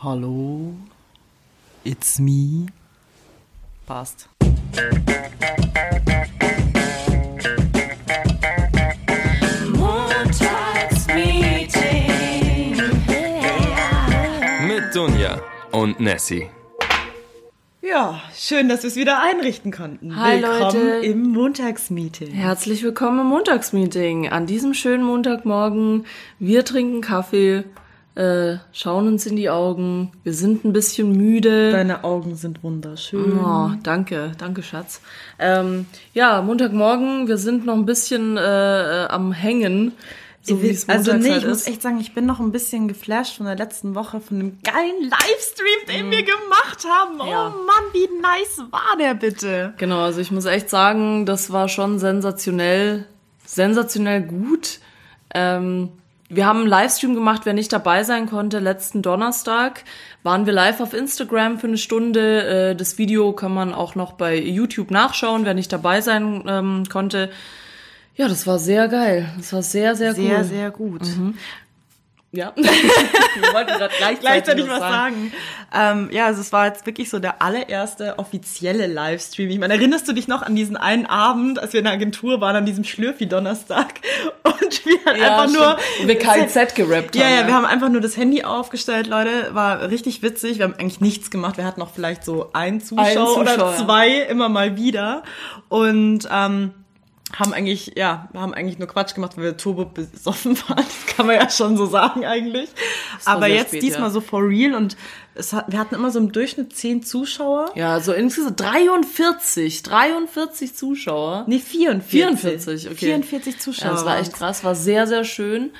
Hallo, it's me. Passt. Mit Dunja und Nessie. Ja, schön, dass wir es wieder einrichten konnten. Hi, Willkommen Leute. im Montagsmeeting. Herzlich willkommen im Montagsmeeting. An diesem schönen Montagmorgen. Wir trinken Kaffee, äh, schauen uns in die Augen. Wir sind ein bisschen müde. Deine Augen sind wunderschön. Oh, danke, danke, Schatz. Ähm, ja, Montagmorgen. Wir sind noch ein bisschen äh, äh, am Hängen. So wie es also nee, halt ich muss ist. echt sagen, ich bin noch ein bisschen geflasht von der letzten Woche, von dem geilen Livestream, den wir gemacht haben. Mhm. Ja. Oh Mann, wie nice war der bitte? Genau, also ich muss echt sagen, das war schon sensationell, sensationell gut. Ähm, wir haben einen Livestream gemacht, wer nicht dabei sein konnte, letzten Donnerstag waren wir live auf Instagram für eine Stunde. Äh, das Video kann man auch noch bei YouTube nachschauen, wer nicht dabei sein ähm, konnte. Ja, das war sehr geil. Das war sehr, sehr, Sehr, cool. sehr gut. Ja. wir wollten gerade gleichzeitig, Gleichzeitig was sagen. Ähm, ja, also es war jetzt wirklich so der allererste offizielle Livestream. Ich meine, erinnerst du dich noch an diesen einen Abend, als wir in der Agentur waren, an diesem Schlürfi-Donnerstag und wir halt Ja, einfach nur... stimmt. Und wir KZ gerappt Ja, haben, ja, ja. wir haben einfach nur das Handy aufgestellt, Leute. War richtig witzig. Wir haben eigentlich nichts gemacht. Wir hatten auch vielleicht so einen Zuschauer, oder Zuschauer. zwei immer mal wieder. Und ähm, haben eigentlich, ja, haben eigentlich nur Quatsch gemacht, weil wir turbo besoffen waren. Das kann man ja schon so sagen eigentlich. Aber jetzt spät, diesmal ja. so for real und es hat, wir hatten immer so im Durchschnitt zehn Zuschauer. Ja, so insgesamt 43, 43 Zuschauer. Nee, 44. 44, okay. 44 Zuschauer. Ja, das war echt krass, war sehr, sehr schön.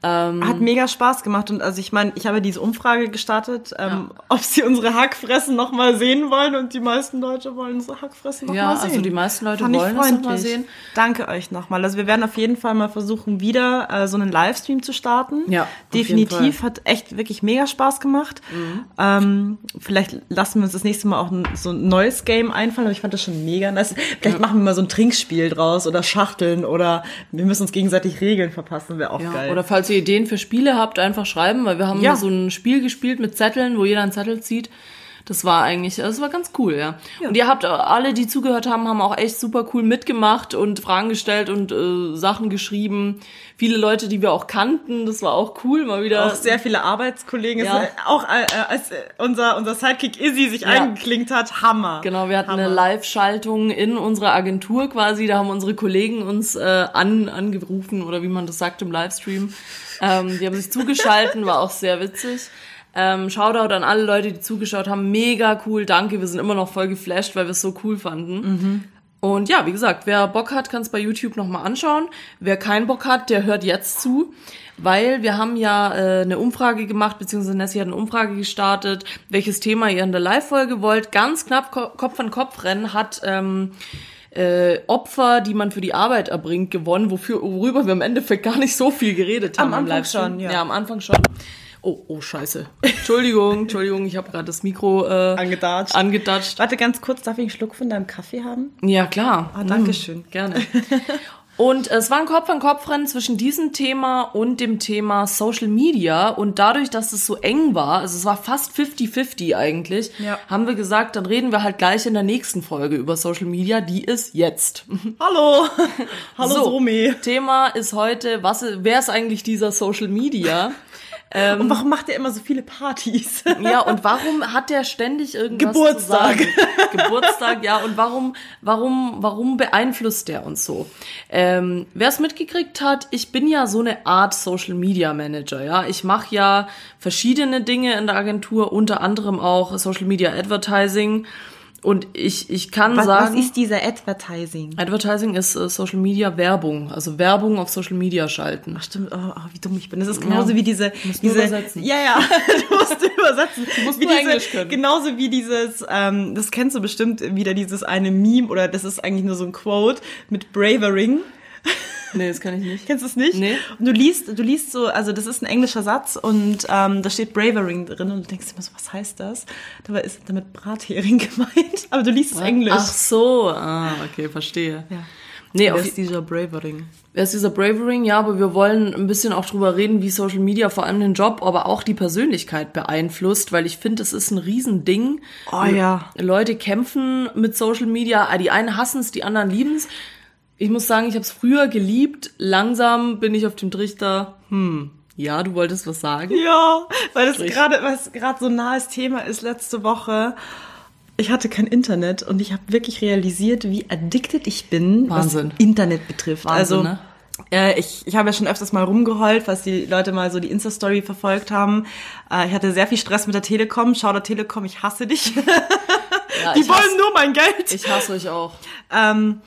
Ähm, Hat mega Spaß gemacht und also ich meine, ich habe diese Umfrage gestartet, ähm, ob sie unsere Hackfressen noch mal sehen wollen und die meisten Leute wollen unsere Hackfressen noch Ja, mal sehen. also die meisten Leute Fand wollen es noch mal freundlich. sehen. Danke euch nochmal. Also wir werden auf jeden Fall mal versuchen, wieder äh, so einen Livestream zu starten. Ja, definitiv. Mhm. Hat echt wirklich mega Spaß gemacht. Ähm, vielleicht lassen wir uns das nächste Mal auch ein, so ein neues Game einfallen, aber ich fand das schon mega nice. Vielleicht machen wir mal so ein Trinkspiel draus oder Schachteln oder wir müssen uns gegenseitig Regeln verpassen, wäre auch ja, geil. Oder falls ihr Ideen für Spiele habt, einfach schreiben, weil wir haben Ja. so ein Spiel gespielt mit Zetteln, wo jeder einen Zettel zieht. Das war eigentlich, das war ganz cool, ja. Und ihr habt äh, alle, die zugehört haben, haben auch echt super cool mitgemacht und Fragen gestellt und äh, Sachen geschrieben. Viele Leute, die wir auch kannten, das war auch cool, mal wieder. auch sehr viele Arbeitskollegen. Ja. Es, auch äh, als äh, unser, unser Sidekick Izzy sich Ja. eingeklinkt hat, Hammer. Genau, wir hatten Hammer. eine Live-Schaltung in unserer Agentur quasi. Da haben unsere Kollegen uns äh, an, angerufen oder wie man das sagt im Livestream. Ähm, die haben sich zugeschalten, war auch sehr witzig. Ähm, Shoutout an alle Leute, die zugeschaut haben. Mega cool, danke. Wir sind immer noch voll geflasht, weil wir es so cool fanden. Und ja, wie gesagt, wer Bock hat, kann es bei YouTube nochmal anschauen. Wer keinen Bock hat, der hört jetzt zu. Weil wir haben ja äh, eine Umfrage gemacht, beziehungsweise Nessie hat eine Umfrage gestartet, welches Thema ihr in der Live-Folge wollt. Ganz knapp Ko Kopf an Kopf rennen hat ähm, äh, Opfer, die man für die Arbeit erbringt, gewonnen, wofür, worüber wir im Endeffekt gar nicht so viel geredet haben. Am Anfang schon, ja. Ja, am Anfang schon. Oh, oh, scheiße. Entschuldigung, Entschuldigung, ich habe gerade das Mikro äh, Angedatscht. angedatscht. Warte ganz kurz, darf ich einen Schluck von deinem Kaffee haben? Ja, klar. Ah, danke schön. Gerne. Und es war ein Kopf-an-Kopf-Rennen zwischen diesem Thema und dem Thema Social Media. Und dadurch, dass es so eng war, also es war fast 50-50 eigentlich, Ja. haben wir gesagt, dann reden wir halt gleich in der nächsten Folge über Social Media. Die ist jetzt. Hallo. Hallo so, Somi. Thema ist heute, was, wer ist eigentlich dieser Social Media? Und warum macht er immer so viele Partys? Ja, und warum hat der ständig irgendwas Geburtstag. zu sagen? Geburtstag, ja. Und warum, warum, warum beeinflusst der uns so? Ähm, Wer es mitgekriegt hat, ich bin ja so eine Art Social Media Manager, ja. Ich mache ja verschiedene Dinge in der Agentur, unter anderem auch Social Media Advertising. Und ich, ich kann Was, was sagen. ist dieser Advertising? Advertising ist äh, Social Media Werbung, also Werbung auf Social Media schalten. Ach stimmt, oh, oh, wie dumm ich bin. Das ist genauso Ja. wie diese, musst nur diese, übersetzen. ja, ja, du musst übersetzen. Du musst wie diese, Englisch können. Genauso wie dieses, ähm, das kennst du bestimmt wieder dieses eine Meme oder das ist eigentlich nur so ein Quote mit Bravering. Nee, das kann ich nicht. Kennst du es nicht? Nee. Und du liest, du liest so, also das ist ein englischer Satz und ähm, da steht Bravering drin und du denkst immer so, was heißt das? Dabei ist damit Brathering gemeint, aber du liest es Englisch. Ach so, ah, okay, verstehe. Ja. Nee, Wer ist dieser Bravering? Wer ist dieser Bravering? Ja, aber wir wollen ein bisschen auch drüber reden, wie Social Media vor allem den Job, aber auch die Persönlichkeit beeinflusst, weil ich finde, es ist ein Riesending. Oh ja. Leute kämpfen mit Social Media. Ah, Die einen hassen es, die anderen lieben es. Ich muss sagen, ich habe es früher geliebt. Langsam bin ich auf dem Trichter. Hm, ja, du wolltest was sagen. Ja, weil das gerade, was gerade so ein nahes Thema ist letzte Woche. Ich hatte kein Internet und ich habe wirklich realisiert, wie addicted ich bin, Wahnsinn. was Internet betrifft. Wahnsinn, also ne? äh, ich, ich habe ja schon öfters mal rumgeheult, was die Leute mal so die Insta-Story verfolgt haben. Äh, ich hatte sehr viel Stress mit der Telekom. Schau der Telekom, ich hasse dich. Ja, die ich wollen hasse, nur mein Geld. ich hasse euch auch. Ähm,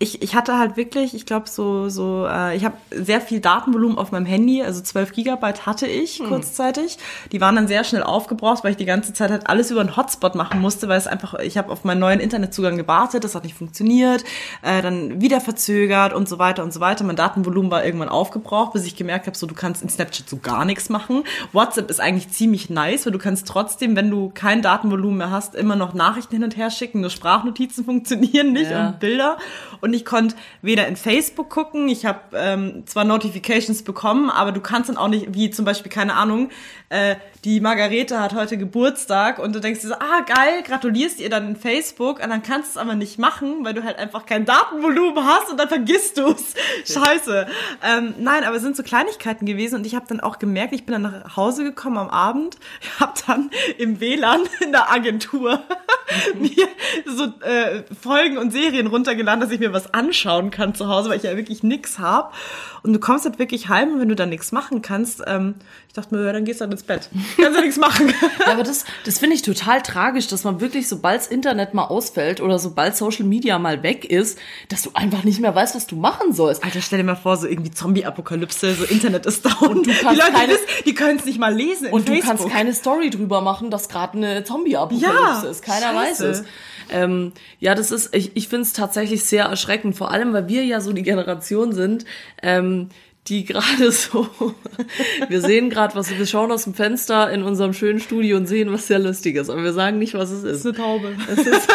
ich, ich hatte halt wirklich, ich glaube so, so, äh, ich habe sehr viel Datenvolumen auf meinem Handy, also 12 Gigabyte hatte ich kurzzeitig. Die waren dann sehr schnell aufgebraucht, weil ich die ganze Zeit halt alles über einen Hotspot machen musste, weil es einfach, ich habe auf meinen neuen Internetzugang gewartet, das hat nicht funktioniert, äh, dann wieder verzögert und so weiter und so weiter. Mein Datenvolumen war irgendwann aufgebraucht, bis ich gemerkt habe, so du kannst in Snapchat so gar nichts machen. WhatsApp ist eigentlich ziemlich nice, weil du kannst trotzdem, wenn du kein Datenvolumen mehr hast, immer noch Nachrichten hin und her schicken. Nur Sprachnotizen funktionieren nicht Ja. und Bilder. Und ich konnte weder in Facebook gucken, ich habe ähm, zwar Notifications bekommen, aber du kannst dann auch nicht, wie zum Beispiel, keine Ahnung, äh, die Margarete hat heute Geburtstag und du denkst dir so, ah geil, gratulierst ihr dann in Facebook und dann kannst du es aber nicht machen, weil du halt einfach kein Datenvolumen hast und dann vergisst du es. Scheiße. Ähm, nein, aber es sind so Kleinigkeiten gewesen und ich habe dann auch gemerkt, ich bin dann nach Hause gekommen am Abend, habe dann im WLAN in der Agentur mir so äh, Folgen und Serien runtergeladen, dass ich mir was anschauen kann zu Hause, weil ich ja wirklich nix hab. Und du kommst halt wirklich heim und wenn du dann nichts machen kannst, ähm, ich dachte mir, ja, dann gehst du halt ins Bett. Kannst ja nichts machen. Ja, aber das, das finde ich total tragisch, dass man wirklich, sobald Internet mal ausfällt oder sobald Social Media mal weg ist, dass du einfach nicht mehr weißt, was du machen sollst. Alter, stell dir mal vor, so irgendwie Zombie-Apokalypse, so Internet ist down. Und du kannst die Leute, keine- die können es nicht mal lesen Und du Facebook. kannst keine Story drüber machen, dass gerade eine Zombie-Apokalypse Ja, ist. Keiner weiß scheiße. es. Ähm, ja, das ist, ich, ich finde es tatsächlich sehr erschreckend, vor allem, weil wir ja so die Generation sind, ähm, die gerade so, wir sehen gerade, was, wir schauen aus dem Fenster in unserem schönen Studio und sehen was sehr Lustiges, aber wir sagen nicht, was es ist. eine Taube. Es ist,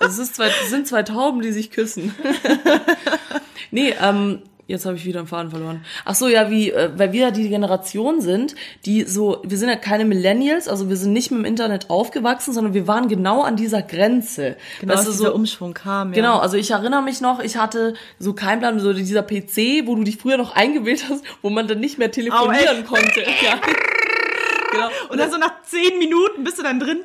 es ist zwei, es sind zwei Tauben, die sich küssen. nee, ähm, jetzt habe ich wieder einen Faden verloren. Ach so, ja, wie, äh, weil wir ja die Generation sind, die so, wir sind ja keine Millennials, also wir sind nicht mit dem Internet aufgewachsen, sondern wir waren genau an dieser Grenze. Genau, du, dieser so, Umschwung kam. Ja. Genau, also ich erinnere mich noch, ich hatte so kein Plan, so dieser PC, wo du dich früher noch eingewählt hast, wo man dann nicht mehr telefonieren echt? konnte. Ja. Genau. Und dann so nach zehn Minuten bist du dann drin.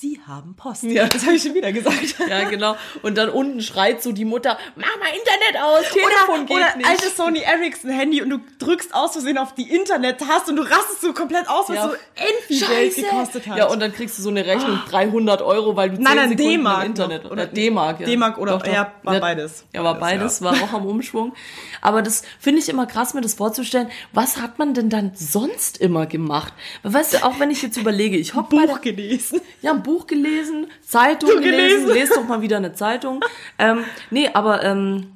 Sie haben Post. Ja. Das habe ich schon wieder gesagt. Ja, genau. Und dann unten schreit so die Mutter, mach mal Internet aus, Telefon oder, geht oder nicht. altes Sony Ericsson Handy und du drückst aus Versehen auf die Internet-Taste und du rastest so komplett aus, was Ja. so endlich Geld gekostet hat. Ja, und dann kriegst du so eine Rechnung 300 Euro, weil du 10 Nein, nein, Sekunden im Internet noch. oder Oder- D-Mark, ja. D-Mark oder- ja, war beides. Ja, war beides, war auch am Umschwung. Aber das finde ich immer krass, mir das vorzustellen. Was hat man denn dann sonst immer gemacht? Weil, Weißt du, auch wenn ich jetzt überlege, ich hock bei der, Buch gelesen. ja, ein Buch gelesen, Zeitung gelesen, gelesen. lest doch mal wieder eine Zeitung. ähm, nee, aber ähm,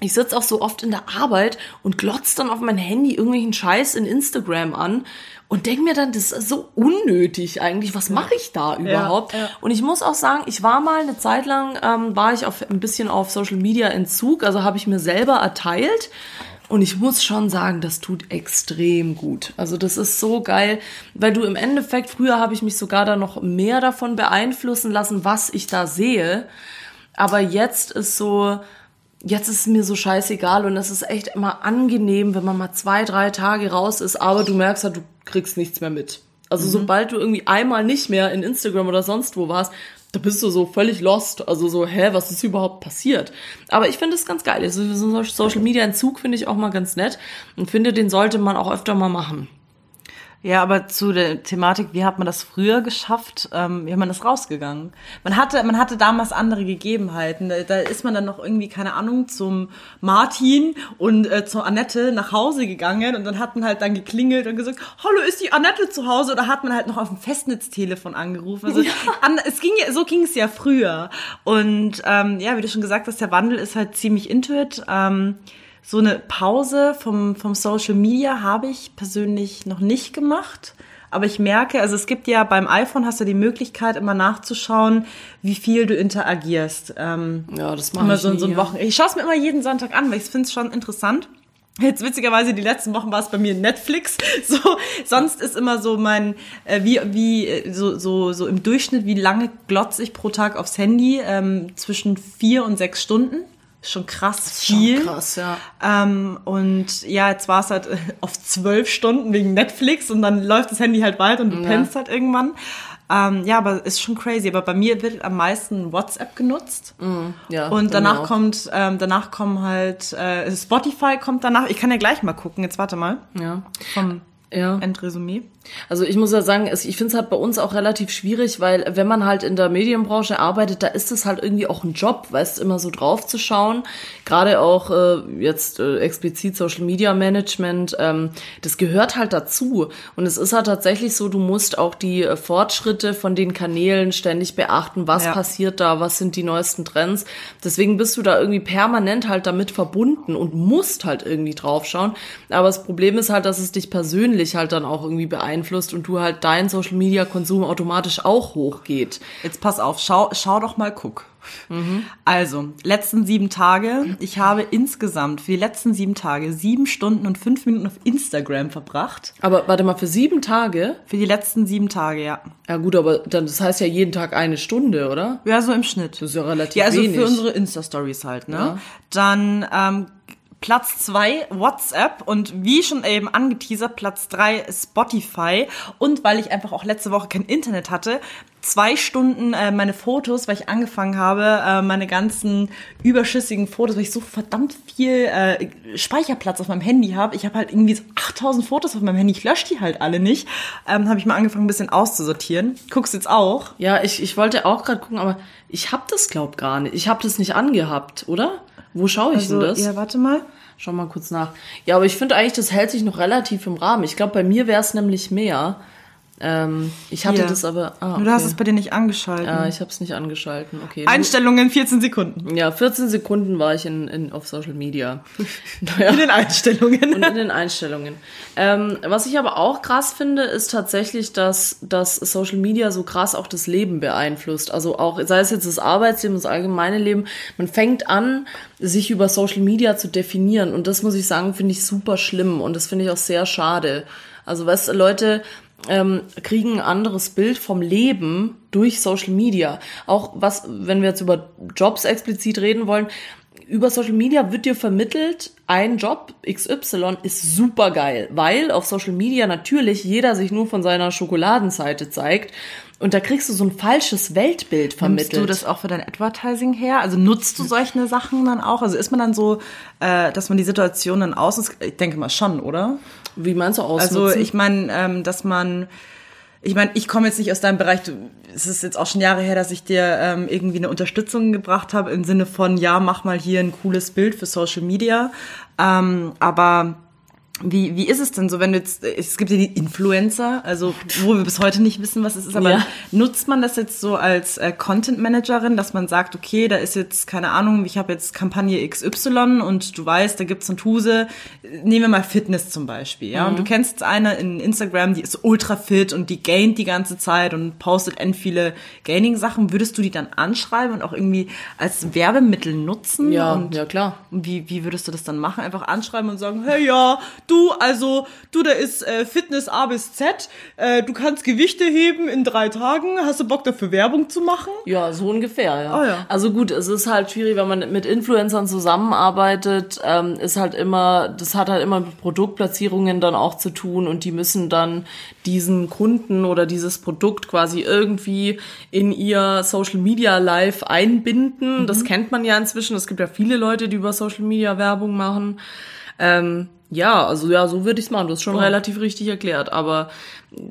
ich sitze auch so oft in der Arbeit und glotz dann auf mein Handy irgendwelchen Scheiß in Instagram an und denk mir dann, das ist so unnötig eigentlich. Was mache ich da überhaupt? ja. Und ich muss auch sagen, ich war mal eine Zeit lang, ähm, war ich auf, ein bisschen auf Social Media Entzug, also habe ich mir selber erteilt. Und ich muss schon sagen, das tut extrem gut. Also das ist so geil, weil du im Endeffekt, früher habe ich mich sogar da noch mehr davon beeinflussen lassen, was ich da sehe. Aber jetzt ist so, jetzt ist es mir so scheißegal und es ist echt immer angenehm, wenn man mal zwei, drei Tage raus ist, aber du merkst halt, du kriegst nichts mehr mit. Also sobald du irgendwie einmal nicht mehr in Instagram oder sonst wo warst, da bist du so völlig lost. Also so, hä, was ist überhaupt passiert? Aber ich finde es ganz geil. Also Social Media Entzug finde ich auch mal ganz nett und finde, den sollte man auch öfter mal machen. Ja, aber zu der Thematik, wie hat man das früher geschafft? Ähm, wie hat man das rausgegangen? Man hatte, man hatte damals andere Gegebenheiten. Da, da ist man dann noch irgendwie, keine Ahnung, zum Martin und äh, zur Annette nach Hause gegangen und dann hat man halt dann geklingelt und gesagt, hallo, ist die Annette zu Hause? Oder hat man halt noch auf dem Festnetztelefon angerufen? Also, an, es ging ja, so ging es ja früher. Und ähm, ja, wie du schon gesagt hast, der Wandel ist halt ziemlich intuit. Ähm, so eine Pause vom, vom Social Media habe ich persönlich noch nicht gemacht. aber ich merke, also es gibt ja beim iPhone hast du die Möglichkeit, immer nachzuschauen, wie viel du interagierst. Ähm, Ja, das mache ich so, nie, so ja. Wochen. Ich schaue es mir immer jeden Sonntag an, weil ich finde es schon interessant. Jetzt witzigerweise die letzten Wochen war es bei mir Netflix. So sonst ist immer so mein äh, wie wie äh, so so so im Durchschnitt wie lange glotze ich pro Tag aufs Handy ähm, zwischen vier und sechs Stunden. Schon krass viel. Schon krass, ja. Ähm, und ja, jetzt war es halt äh, auf zwölf Stunden wegen Netflix und dann läuft das Handy halt weiter und du Ja. pennst halt irgendwann. Ähm, ja, aber ist schon crazy. Aber bei mir wird am meisten WhatsApp genutzt. ja Und danach auch. kommt, ähm, danach kommen halt, äh, Spotify kommt danach. Ich kann ja gleich mal gucken. Jetzt warte mal. Ja. Vom Ja. Endresümee. Also ich muss ja sagen, ich finde es halt bei uns auch relativ schwierig, weil wenn man halt in der Medienbranche arbeitet, da ist es halt irgendwie auch ein Job, weißt immer so drauf zu schauen. Gerade auch äh, jetzt äh, explizit Social Media Management, ähm, das gehört halt dazu. Und es ist halt tatsächlich so, du musst auch die äh, Fortschritte von den Kanälen ständig beachten, was Ja. passiert da, was sind die neuesten Trends. Deswegen bist du da irgendwie permanent halt damit verbunden und musst halt irgendwie draufschauen. Aber das Problem ist halt, dass es dich persönlich halt dann auch irgendwie beeinflusst und du halt dein Social Media Konsum automatisch auch hochgeht. Jetzt pass auf, schau, schau doch mal, guck. Also, letzten sieben Tage. Ich habe insgesamt für die letzten sieben Tage sieben Stunden und fünf Minuten auf Instagram verbracht. Aber warte mal, für sieben Tage? Für die letzten sieben Tage, ja. Ja gut, aber dann, das heißt ja jeden Tag eine Stunde, oder? Ja, so im Schnitt. Das ist ja relativ Ja, also wenig. für unsere Insta-Stories halt, ne? Ja. Dann ähm, Platz zwei WhatsApp und wie schon eben angeteasert, Platz drei Spotify. Und weil ich einfach auch letzte Woche kein Internet hatte, zwei Stunden äh, meine Fotos, weil ich angefangen habe, äh, meine ganzen überschüssigen Fotos, weil ich so verdammt viel äh, Speicherplatz auf meinem Handy habe. Ich habe halt irgendwie so 8000 Fotos auf meinem Handy, ich lösche die halt alle nicht. Ähm, habe ich mal angefangen, ein bisschen auszusortieren. Guckst jetzt auch? Ja, ich, ich wollte auch gerade gucken, aber ich hab das glaub gar nicht. Ich hab das nicht angehabt, oder? Wo schaue ich Also, denn das? ja, warte mal. Schau mal kurz nach. Ja, aber ich finde eigentlich, das hält sich noch relativ im Rahmen. Ich glaube, bei mir wäre es nämlich mehr. Ähm, ich hatte Hier. das aber. Ah, okay. Du hast es bei dir nicht angeschaltet. ja, ich habe es nicht angeschalten. Okay. Einstellungen 14 Sekunden. ja, 14 Sekunden war ich in, in, auf Social Media. naja. In den Einstellungen. und in den Einstellungen. Ähm, was ich aber auch krass finde, ist tatsächlich, dass, dass Social Media so krass auch das Leben beeinflusst. Also auch, sei es jetzt das Arbeitsleben, das allgemeine Leben. Man fängt an, sich über Social Media zu definieren. Und das muss ich sagen, finde ich super schlimm. Und das finde ich auch sehr schade. Also, weißt du, Leute, ähm, kriegen ein anderes Bild vom Leben durch Social Media. Auch was, wenn wir jetzt über Jobs explizit reden wollen, über Social Media wird dir vermittelt, ein Job XY ist super geil, weil auf Social Media natürlich jeder sich nur von seiner Schokoladenseite zeigt und da kriegst du so ein falsches Weltbild vermittelt. Nimmst du das auch für dein Advertising her? Also nutzt du solche Sachen dann auch? Also ist man dann so, äh, dass man die Situation dann aus... Ich denke mal schon, oder? Wie meinst du Also ausnutzen? ich meine, ähm, dass man... Ich meine, ich komme jetzt nicht aus deinem Bereich. Du, es ist jetzt auch schon Jahre her, dass ich dir ähm, irgendwie eine Unterstützung gebracht habe im Sinne von, ja, mach mal hier ein cooles Bild für Social Media. Ähm, aber wie, wie ist es denn so, wenn du jetzt, es gibt ja die Influencer, also wo wir bis heute nicht wissen, was es ist, aber Ja. nutzt man das jetzt so als äh, Content Managerin, dass man sagt, okay, da ist jetzt, keine Ahnung, ich habe jetzt Kampagne XY und du weißt, da gibt's eine Tuse, nehmen wir mal Fitness zum Beispiel, ja, und du kennst jetzt eine in Instagram, die ist ultra fit und die gaint die ganze Zeit und postet end viele Gaining-Sachen, würdest du die dann anschreiben und auch irgendwie als Werbemittel nutzen? ja, und ja klar. und wie, wie würdest du das dann machen? Einfach anschreiben und sagen, hey ja, du, also, du, da ist äh, Fitness A bis Z, äh, du kannst Gewichte heben in drei Tagen, hast du Bock dafür Werbung zu machen? Ja, so ungefähr, ja. Ah, ja. Also gut, es ist halt schwierig, wenn man mit Influencern zusammenarbeitet, ähm, ist halt immer, das hat halt immer mit Produktplatzierungen dann auch zu tun und die müssen dann diesen Kunden oder dieses Produkt quasi irgendwie in ihr Social Media Live einbinden. Das kennt man ja inzwischen. Es gibt ja viele Leute, die über Social Media Werbung machen. Ähm, ja, also ja, so würde ich es machen. Du hast schon relativ richtig erklärt. Aber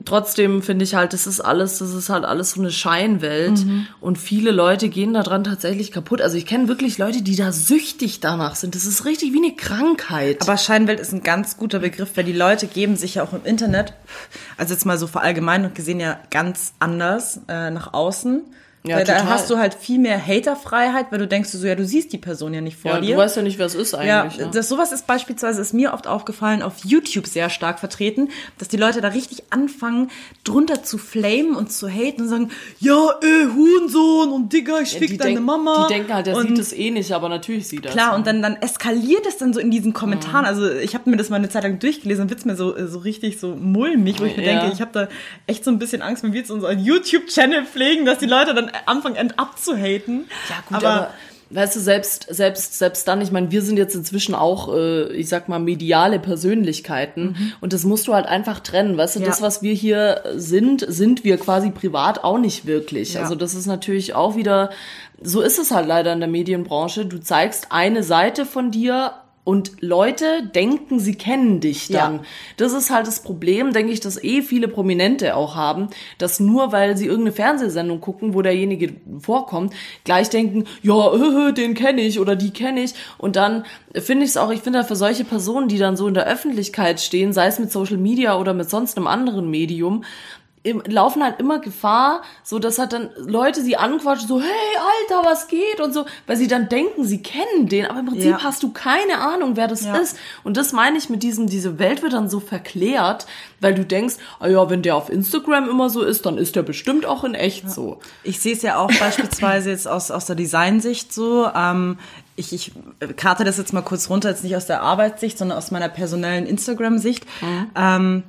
trotzdem finde ich halt, das ist alles, das ist halt alles so eine Scheinwelt. Und viele Leute gehen daran tatsächlich kaputt. Also ich kenne wirklich Leute, die da süchtig danach sind. Das ist richtig wie eine Krankheit. Aber Scheinwelt ist ein ganz guter Begriff, weil die Leute geben sich ja auch im Internet, also jetzt mal so verallgemeinert gesehen, ja ganz anders äh, nach außen. Ja, weil da total. hast du halt viel mehr Haterfreiheit, weil du denkst so, ja, du siehst die Person ja nicht vor Ja, dir. du weißt ja nicht, wer es ist Ja, eigentlich. ne? das sowas ist beispielsweise ist mir oft aufgefallen auf YouTube sehr stark vertreten, dass die Leute da richtig anfangen drunter zu flamen und zu haten und sagen, ja, äh, Hurensohn und Digga, ich fick die, deine denk- Mama. die denken halt, der und sieht es eh nicht, aber natürlich sieht er. Klar, ja. und dann, dann eskaliert es dann so in diesen Kommentaren. Mhm. Also ich habe mir das mal eine Zeit lang durchgelesen und wird's mir so, so richtig so mulmig, wo ich mir Ja. denke, ich habe da echt so ein bisschen Angst, wenn wir jetzt unseren YouTube-Channel pflegen, dass die Leute dann anfangen, end abzuhaten. Ja, gut, aber, weißt du, selbst, selbst, selbst dann, ich meine, wir sind jetzt inzwischen auch, äh, ich sag mal, mediale Persönlichkeiten und das musst du halt einfach trennen. Weißt du, Ja. das, was wir hier sind, sind wir quasi privat auch nicht wirklich. Ja. Also das ist natürlich auch wieder, so ist es halt leider in der Medienbranche. Du zeigst eine Seite von dir und Leute denken, sie kennen dich dann. Ja. Das ist halt das Problem, denke ich, dass eh viele Prominente auch haben, dass nur weil sie irgendeine Fernsehsendung gucken, wo derjenige vorkommt, gleich denken, ja, äh, den kenne ich oder die kenne ich. Und dann finde ich es auch, ich finde für solche Personen, die dann so in der Öffentlichkeit stehen, sei es mit Social Media oder mit sonst einem anderen Medium, im, laufen halt immer Gefahr, so dass halt dann Leute sie anquatschen, so, hey, Alter, was geht? Und so, weil sie dann denken, sie kennen den, aber im Prinzip Ja. hast du keine Ahnung, wer das Ja. ist. Und das meine ich mit diesem, diese Welt wird dann so verklärt, weil du denkst, ah ja, wenn der auf Instagram immer so ist, dann ist der bestimmt auch in echt so. Ich sehe es ja auch beispielsweise jetzt aus, aus der Designsicht so. Ähm, ich, ich karte das jetzt mal kurz runter, jetzt nicht aus der Arbeitssicht, sondern aus meiner personellen Instagram-Sicht. Ähm,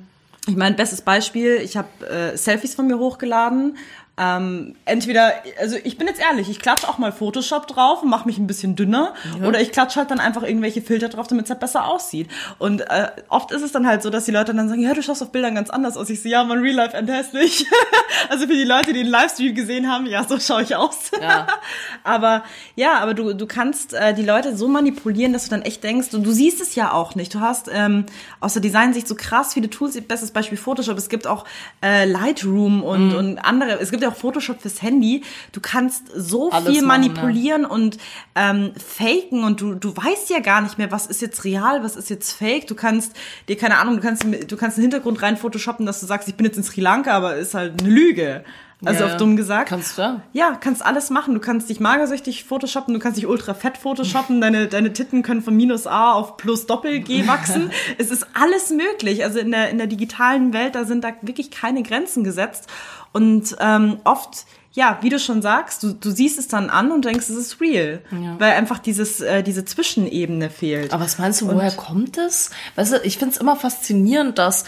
ich meine, bestes Beispiel, ich habe äh, Selfies von mir hochgeladen. Ähm, entweder, also ich bin jetzt ehrlich, ich klatsche auch mal Photoshop drauf und mache mich ein bisschen dünner oder ich klatsche halt dann einfach irgendwelche Filter drauf, damit es halt besser aussieht. Und äh, oft ist es dann halt so, dass die Leute dann sagen, ja, du schaust auf Bildern ganz anders aus. Ich so, ja, mein Real Life end hässlich. also für die Leute, die den Livestream gesehen haben, ja, so schaue ich aus. Ja. aber ja, aber du, du kannst äh, die Leute so manipulieren, dass du dann echt denkst, und du siehst es ja auch nicht. Du hast ähm, aus der Designsicht so krass viele Tools, bestes Beispiel Photoshop, es gibt auch äh, Lightroom und, Mhm. und andere, es gibt ja auch Photoshop fürs Handy. Du kannst so Alles viel machen, manipulieren und ähm, faken und du, du weißt ja gar nicht mehr, was ist jetzt real, was ist jetzt fake. Du kannst dir, keine Ahnung, du kannst, du kannst einen Hintergrund rein photoshoppen, dass du sagst, ich bin jetzt in Sri Lanka, aber ist halt eine Lüge. Also Ja, auf dumm gesagt. Kannst du ja. Ja, kannst alles machen. Du kannst dich magersüchtig photoshoppen, du kannst dich ultra fett photoshoppen, deine, deine Titten können von minus A auf plus Doppel G wachsen. es ist alles möglich. Also in der, in der digitalen Welt, da sind da wirklich keine Grenzen gesetzt. Und ähm, oft, ja, wie du schon sagst, du, du siehst es dann an und denkst, es ist real. Weil einfach dieses, äh, diese Zwischenebene fehlt. Aber was meinst du, woher kommt es? Weißt du, ich finde es immer faszinierend, dass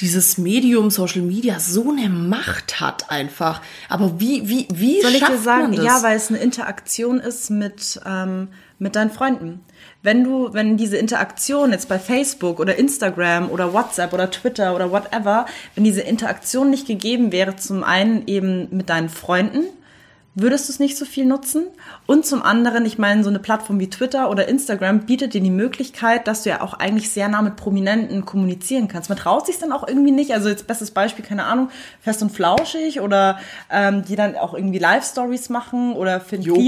dieses Medium Social Media so eine Macht hat einfach. Aber wie, wie, wie Soll ich dir sagen, ja, weil es eine Interaktion ist mit, ähm, mit deinen Freunden. Wenn du, wenn diese Interaktion jetzt bei Facebook oder Instagram oder WhatsApp oder Twitter oder whatever, wenn diese Interaktion nicht gegeben wäre, zum einen eben mit deinen Freunden, würdest du es nicht so viel nutzen. Und zum anderen, ich meine, so eine Plattform wie Twitter oder Instagram bietet dir die Möglichkeit, dass du ja auch eigentlich sehr nah mit Prominenten kommunizieren kannst. Man traut sich dann auch irgendwie nicht. Also jetzt bestes Beispiel, keine Ahnung, Fest und Flauschig oder ähm, die dann auch irgendwie Live-Stories machen oder Finn Joko.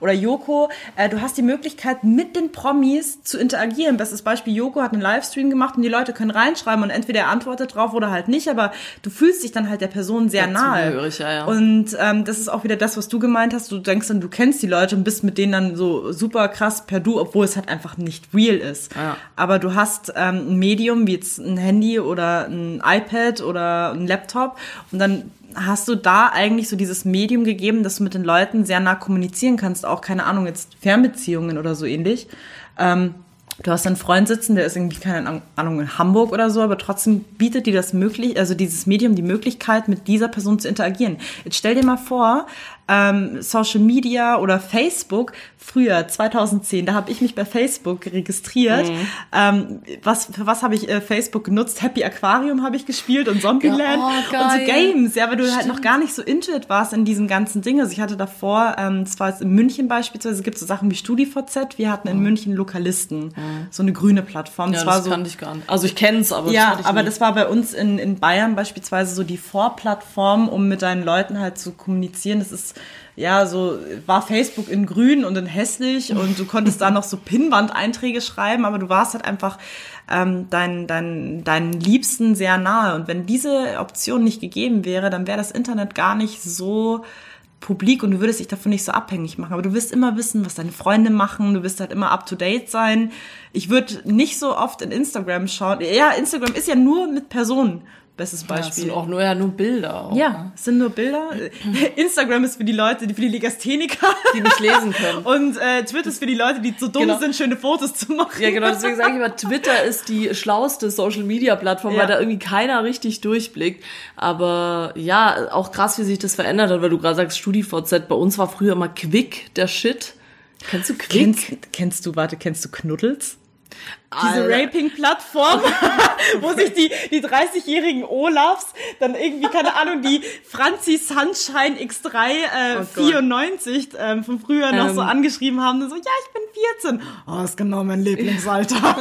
Oder Joko. Äh, du hast die Möglichkeit, mit den Promis zu interagieren. Bestes Beispiel, Joko hat einen Livestream gemacht und die Leute können reinschreiben und entweder er antwortet drauf oder halt nicht, aber du fühlst dich dann halt der Person sehr nahe. Ja, ja. Und ähm, das ist auch wieder das, was du gemeint hast. Du denkst dann, du kennst die Leute und bist mit denen dann so super krass per Du, obwohl es halt einfach nicht real ist. Ja. Aber du hast ähm, ein Medium wie jetzt ein Handy oder ein iPad oder ein Laptop und dann hast du da eigentlich so dieses Medium gegeben, dass du mit den Leuten sehr nah kommunizieren kannst, auch keine Ahnung, jetzt Fernbeziehungen oder so ähnlich. Ähm, Du hast einen Freund sitzen, der ist irgendwie, keine Ahnung, in Hamburg oder so, aber trotzdem bietet dir das möglich, also dieses Medium die Möglichkeit, mit dieser Person zu interagieren. Jetzt stell dir mal vor, ähm, Social Media oder Facebook, früher, 2010, da habe ich mich bei Facebook registriert. Ähm, was, für was habe ich äh, Facebook genutzt? Happy Aquarium habe ich gespielt und Zombieland oh, und so. Games, ja, weil du halt noch gar nicht so into it warst in diesen ganzen Dingen. Also ich hatte davor, ähm, das war jetzt in München beispielsweise, es gibt so Sachen wie StudiVZ, wir hatten in München Lokalisten, so eine grüne Plattform. Mhm. ja, das das so, kannte ich gar nicht. Also ich kenne es, aber ja, aber nie. das war bei uns in, in Bayern beispielsweise so die Vorplattform, um mit deinen Leuten halt zu kommunizieren. Das ist ja so, war Facebook in grün und in hässlich und du konntest da noch so Pinnwand-Einträge schreiben, aber du warst halt einfach ähm, deinen dein, deinen Liebsten sehr nahe. Und wenn diese Option nicht gegeben wäre, dann wäre das Internet gar nicht so publik und du würdest dich davon nicht so abhängig machen. Aber du wirst immer wissen, was deine Freunde machen. Du wirst halt immer up to date sein. Ich würde nicht so oft in Instagram schauen. Ja, Instagram ist ja nur mit Personen. Bestes Ja, das Beispiel. sind auch nur, ja, nur Bilder. Auch, Ja, es sind nur Bilder. Instagram ist für die Leute, die für die Legastheniker. Die nicht lesen können. Und äh, Twitter ist für die Leute, die so dumm Genau. sind, schöne Fotos zu machen. Ja, genau, deswegen sage ich immer, Twitter ist die schlauste Social-Media-Plattform, Ja. weil da irgendwie keiner richtig durchblickt. Aber ja, auch krass, wie sich das verändert hat, weil du gerade sagst, StudiVZ, bei uns war früher immer Quick der Shit. Kennst du Quick? Kennst, kennst du, warte, kennst du Knuddels? Diese. Raping-Plattform, wo sich die, die 30-jährigen Olafs dann irgendwie, keine Ahnung, die Franzi Sunshine X3 äh, Oh Gott. 94 ähm, von früher noch Ähm. so angeschrieben haben. Und so, ja, ich bin 14. Oh, ist genau mein Lieblingsalter.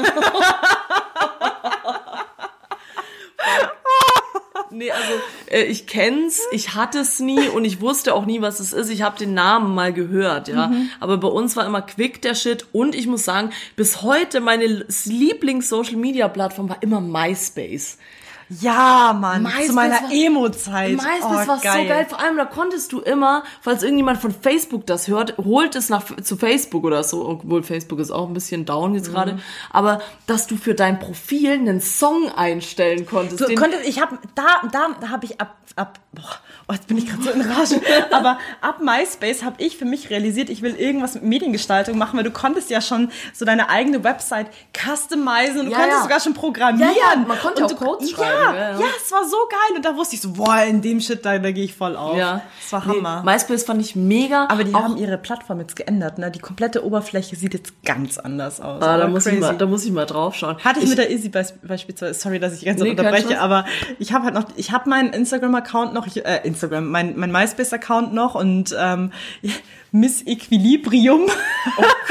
Nee, also äh, ich kenn's, ich hatte es nie und ich wusste auch nie, was es ist. Ich habe den Namen mal gehört, ja. Aber bei uns war immer Quick der Shit und ich muss sagen, bis heute meine Lieblings-Social-Media-Plattform war immer MySpace. Ja, Mann, MySpace zu meiner Emo-Zeit. MySpace oh, war so geil. Vor allem, da konntest du immer, falls irgendjemand von Facebook das hört, holt es nach, zu Facebook oder so, obwohl Facebook ist auch ein bisschen down jetzt gerade, Mhm. aber dass du für dein Profil einen Song einstellen konntest. Du konntest, ich habe da, da, da habe ich ab, ab, boah, oh, jetzt bin ich gerade so in Rage. Aber ab MySpace habe ich für mich realisiert, ich will irgendwas mit Mediengestaltung machen, weil du konntest ja schon so deine eigene Website customizen und du Ja, konntest ja. sogar schon programmieren. Ja, ja, man konnte Und auch du, Codes schreiben, Ja, ja, ja, es war so geil und da wusste ich so, boah, in dem Shit da, da gehe ich voll auf. ja. Das war Nee, Hammer. MySpace fand ich mega. aber die auch, haben ihre Plattform jetzt geändert, ne? Die komplette Oberfläche sieht jetzt ganz anders aus. ah, da muss ich mal, da muss ich mal drauf schauen. Hatte ich, mit der Izzy beisp beispielsweise, sorry, dass ich ganz Nee, unterbreche, aber ich habe halt noch, ich habe meinen Instagram-Account noch, ich, äh, Instagram, mein, mein MySpace-Account noch und ähm, Miss Equilibrium.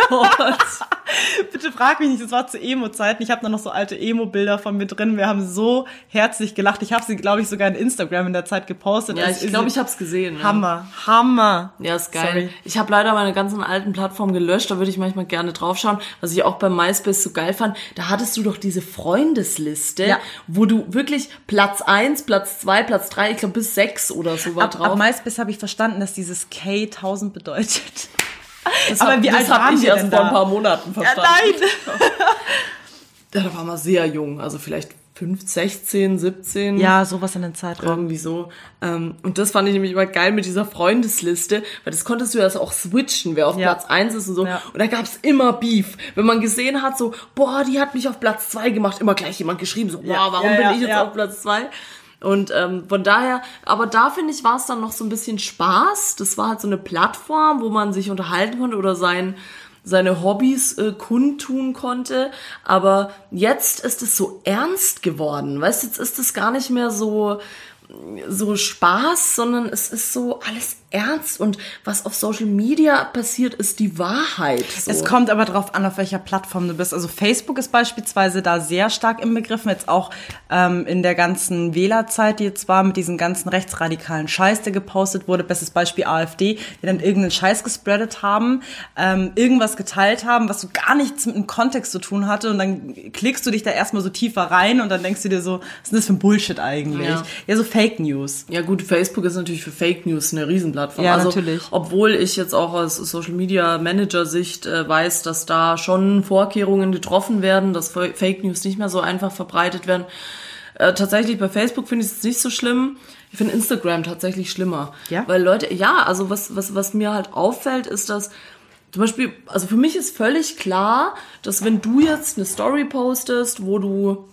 Gott. Bitte frag mich nicht, das war zu Emo-Zeiten. Ich habe da noch so alte Emo-Bilder von mir drin. Wir haben so herzlich gelacht. Ich habe sie, glaube ich, sogar in Instagram in der Zeit gepostet. Ja, als ich Izzy- glaube, ich habe es gesehen. Ja. Hammer, Hammer. Ja, ist geil. Sorry. Ich habe leider meine ganzen alten Plattformen gelöscht, da würde ich manchmal gerne draufschauen. Was ich auch bei MySpace so geil fand, da hattest du doch diese Freundesliste, Ja. wo du wirklich Platz eins, Platz zwei, Platz drei, ich glaube bis sechs oder so war Ab, drauf. ab MySpace habe ich verstanden, dass dieses K 1000 bedeutet. Das aber hab, wie alt hab waren ich wir erst denn vor da? ein paar Monaten verstanden. nein! Ja, da war man sehr jung, also vielleicht 5, 16, 17. Ja, sowas in den Zeitraum. Irgendwie so. Ähm, und das fand ich nämlich immer geil mit dieser Freundesliste, weil das konntest du ja auch switchen, wer auf Ja. Platz eins ist und so. Ja. Und da gab's immer Beef. Wenn man gesehen hat, so, boah, die hat mich auf Platz zwei gemacht, immer gleich jemand geschrieben, so, boah, warum bin ich jetzt auf Platz zwei? Und ähm, von daher, aber da finde ich, war es dann noch so ein bisschen Spaß. Das war halt so eine Plattform, wo man sich unterhalten konnte oder sein, seine Hobbys äh, kundtun konnte. Aber jetzt ist es so ernst geworden. Weißt jetzt ist es gar nicht mehr so, so Spaß, sondern es ist so alles ernst. Und was auf Social Media passiert, ist die Wahrheit. So. Es kommt aber drauf an, auf welcher Plattform du bist. Also Facebook ist beispielsweise da sehr stark inbegriffen, jetzt auch ähm, in der ganzen Wählerzeit, die jetzt war, mit diesen ganzen rechtsradikalen Scheiß, der gepostet wurde. Bestes Beispiel AfD, die dann irgendeinen Scheiß gespreadet haben, ähm, irgendwas geteilt haben, was so gar nichts mit dem Kontext zu tun hatte. Und dann klickst du dich da erstmal so tiefer rein und dann denkst du dir so, was ist denn das für ein Bullshit eigentlich? Ja. Ja, so Fake News. Ja gut, Facebook ist natürlich für Fake News eine Riesenplattform. Ja, also, natürlich. Obwohl ich jetzt auch aus Social Media Manager Sicht äh, weiß, dass da schon Vorkehrungen getroffen werden, dass Fake News nicht mehr so einfach verbreitet werden. Äh, tatsächlich bei Facebook finde ich es nicht so schlimm. Ich finde Instagram tatsächlich schlimmer. Ja? Weil Leute, ja, also was, was, was mir halt auffällt, ist, dass zum Beispiel, also für mich ist völlig klar, dass wenn du jetzt eine Story postest, wo du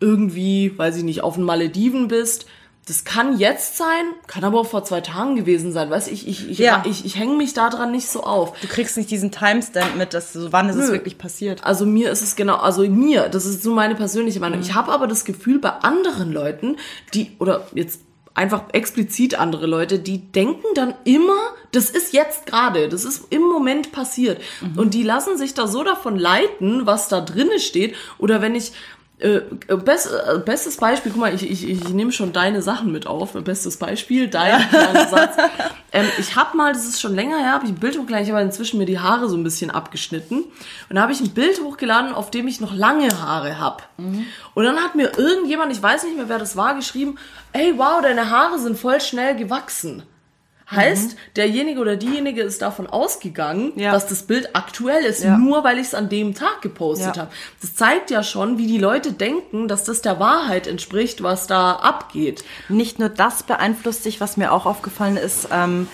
irgendwie, weiß ich nicht, auf den Malediven bist, das kann jetzt sein, kann aber auch vor zwei Tagen gewesen sein. Weißt ich, ich, ich, Ja. ich, ich hänge mich daran nicht so auf. Du kriegst nicht diesen Timestamp mit, dass so, wann ist es Nö. wirklich passiert. Also mir ist es genau, also mir, das ist so meine persönliche Meinung. Mhm. Ich habe aber das Gefühl bei anderen Leuten, die, oder jetzt einfach explizit andere Leute, die denken dann immer, das ist jetzt gerade, das ist im Moment passiert. Mhm. Und die lassen sich da so davon leiten, was da drinne steht. Oder wenn ich, äh, best, äh, bestes Beispiel, guck mal, ich, ich, ich nehme schon deine Sachen mit auf. Bestes Beispiel, dein kleiner Satz. Ähm, ich habe mal, das ist schon länger her, habe ich ein Bild hochgeladen, ich habe inzwischen mir die Haare so ein bisschen abgeschnitten. Und da habe ich ein Bild hochgeladen, auf dem ich noch lange Haare habe. Und dann hat mir irgendjemand, ich weiß nicht mehr, wer das war, geschrieben, ey, wow, deine Haare sind voll schnell gewachsen. Heißt, derjenige oder diejenige ist davon ausgegangen, Ja. dass das Bild aktuell ist, Ja. nur weil ich es an dem Tag gepostet Ja. habe. Das zeigt ja schon, wie die Leute denken, dass das der Wahrheit entspricht, was da abgeht. Nicht nur das beeinflusst dich, was mir auch aufgefallen ist. Ähm,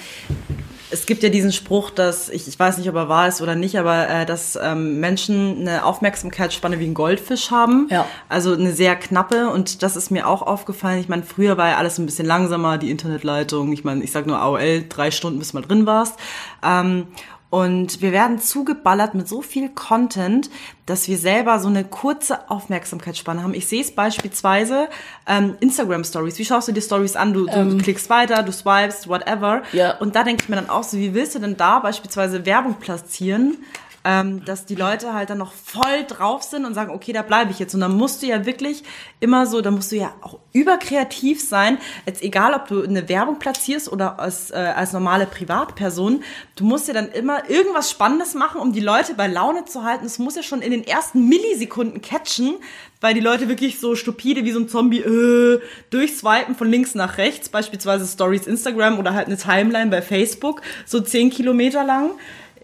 es gibt ja diesen Spruch, dass, ich, ich weiß nicht, ob er wahr ist oder nicht, aber äh, dass ähm, Menschen eine Aufmerksamkeitsspanne wie ein Goldfisch haben. Ja. Also eine sehr knappe und das ist mir auch aufgefallen. Ich meine, früher war ja alles ein bisschen langsamer, die Internetleitung. Ich meine, ich sag nur AOL, drei Stunden, bis du mal drin warst. Ähm, und wir werden zugeballert mit so viel Content, dass wir selber so eine kurze Aufmerksamkeitsspanne haben. Ich sehe es beispielsweise ähm, Instagram Stories. Wie schaust du dir Stories an? Du, du klickst weiter, du swipest, whatever. Ja. Und da denke ich mir dann auch so, wie willst du denn da beispielsweise Werbung platzieren? Ähm, dass die Leute halt dann noch voll drauf sind und sagen, okay, da bleibe ich jetzt. Und dann musst du ja wirklich immer so, da musst du ja auch überkreativ sein. Jetzt egal, ob du eine Werbung platzierst oder als, äh, als normale Privatperson, du musst ja dann immer irgendwas Spannendes machen, um die Leute bei Laune zu halten. Es muss ja schon in den ersten Millisekunden catchen, weil die Leute wirklich so stupide wie so ein Zombie äh, durchswipen von links nach rechts, beispielsweise Stories Instagram oder halt eine Timeline bei Facebook, so zehn Kilometer lang.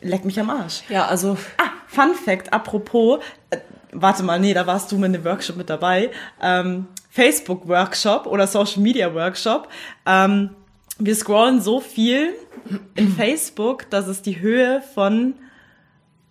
Leck mich am Arsch. Ja, also Ah, Fun Fact, apropos, äh, warte mal, nee, da warst du mit dem Workshop mit dabei. Ähm, Facebook-Workshop oder Social Media Workshop. Ähm, wir scrollen so viel in Facebook, dass es die Höhe von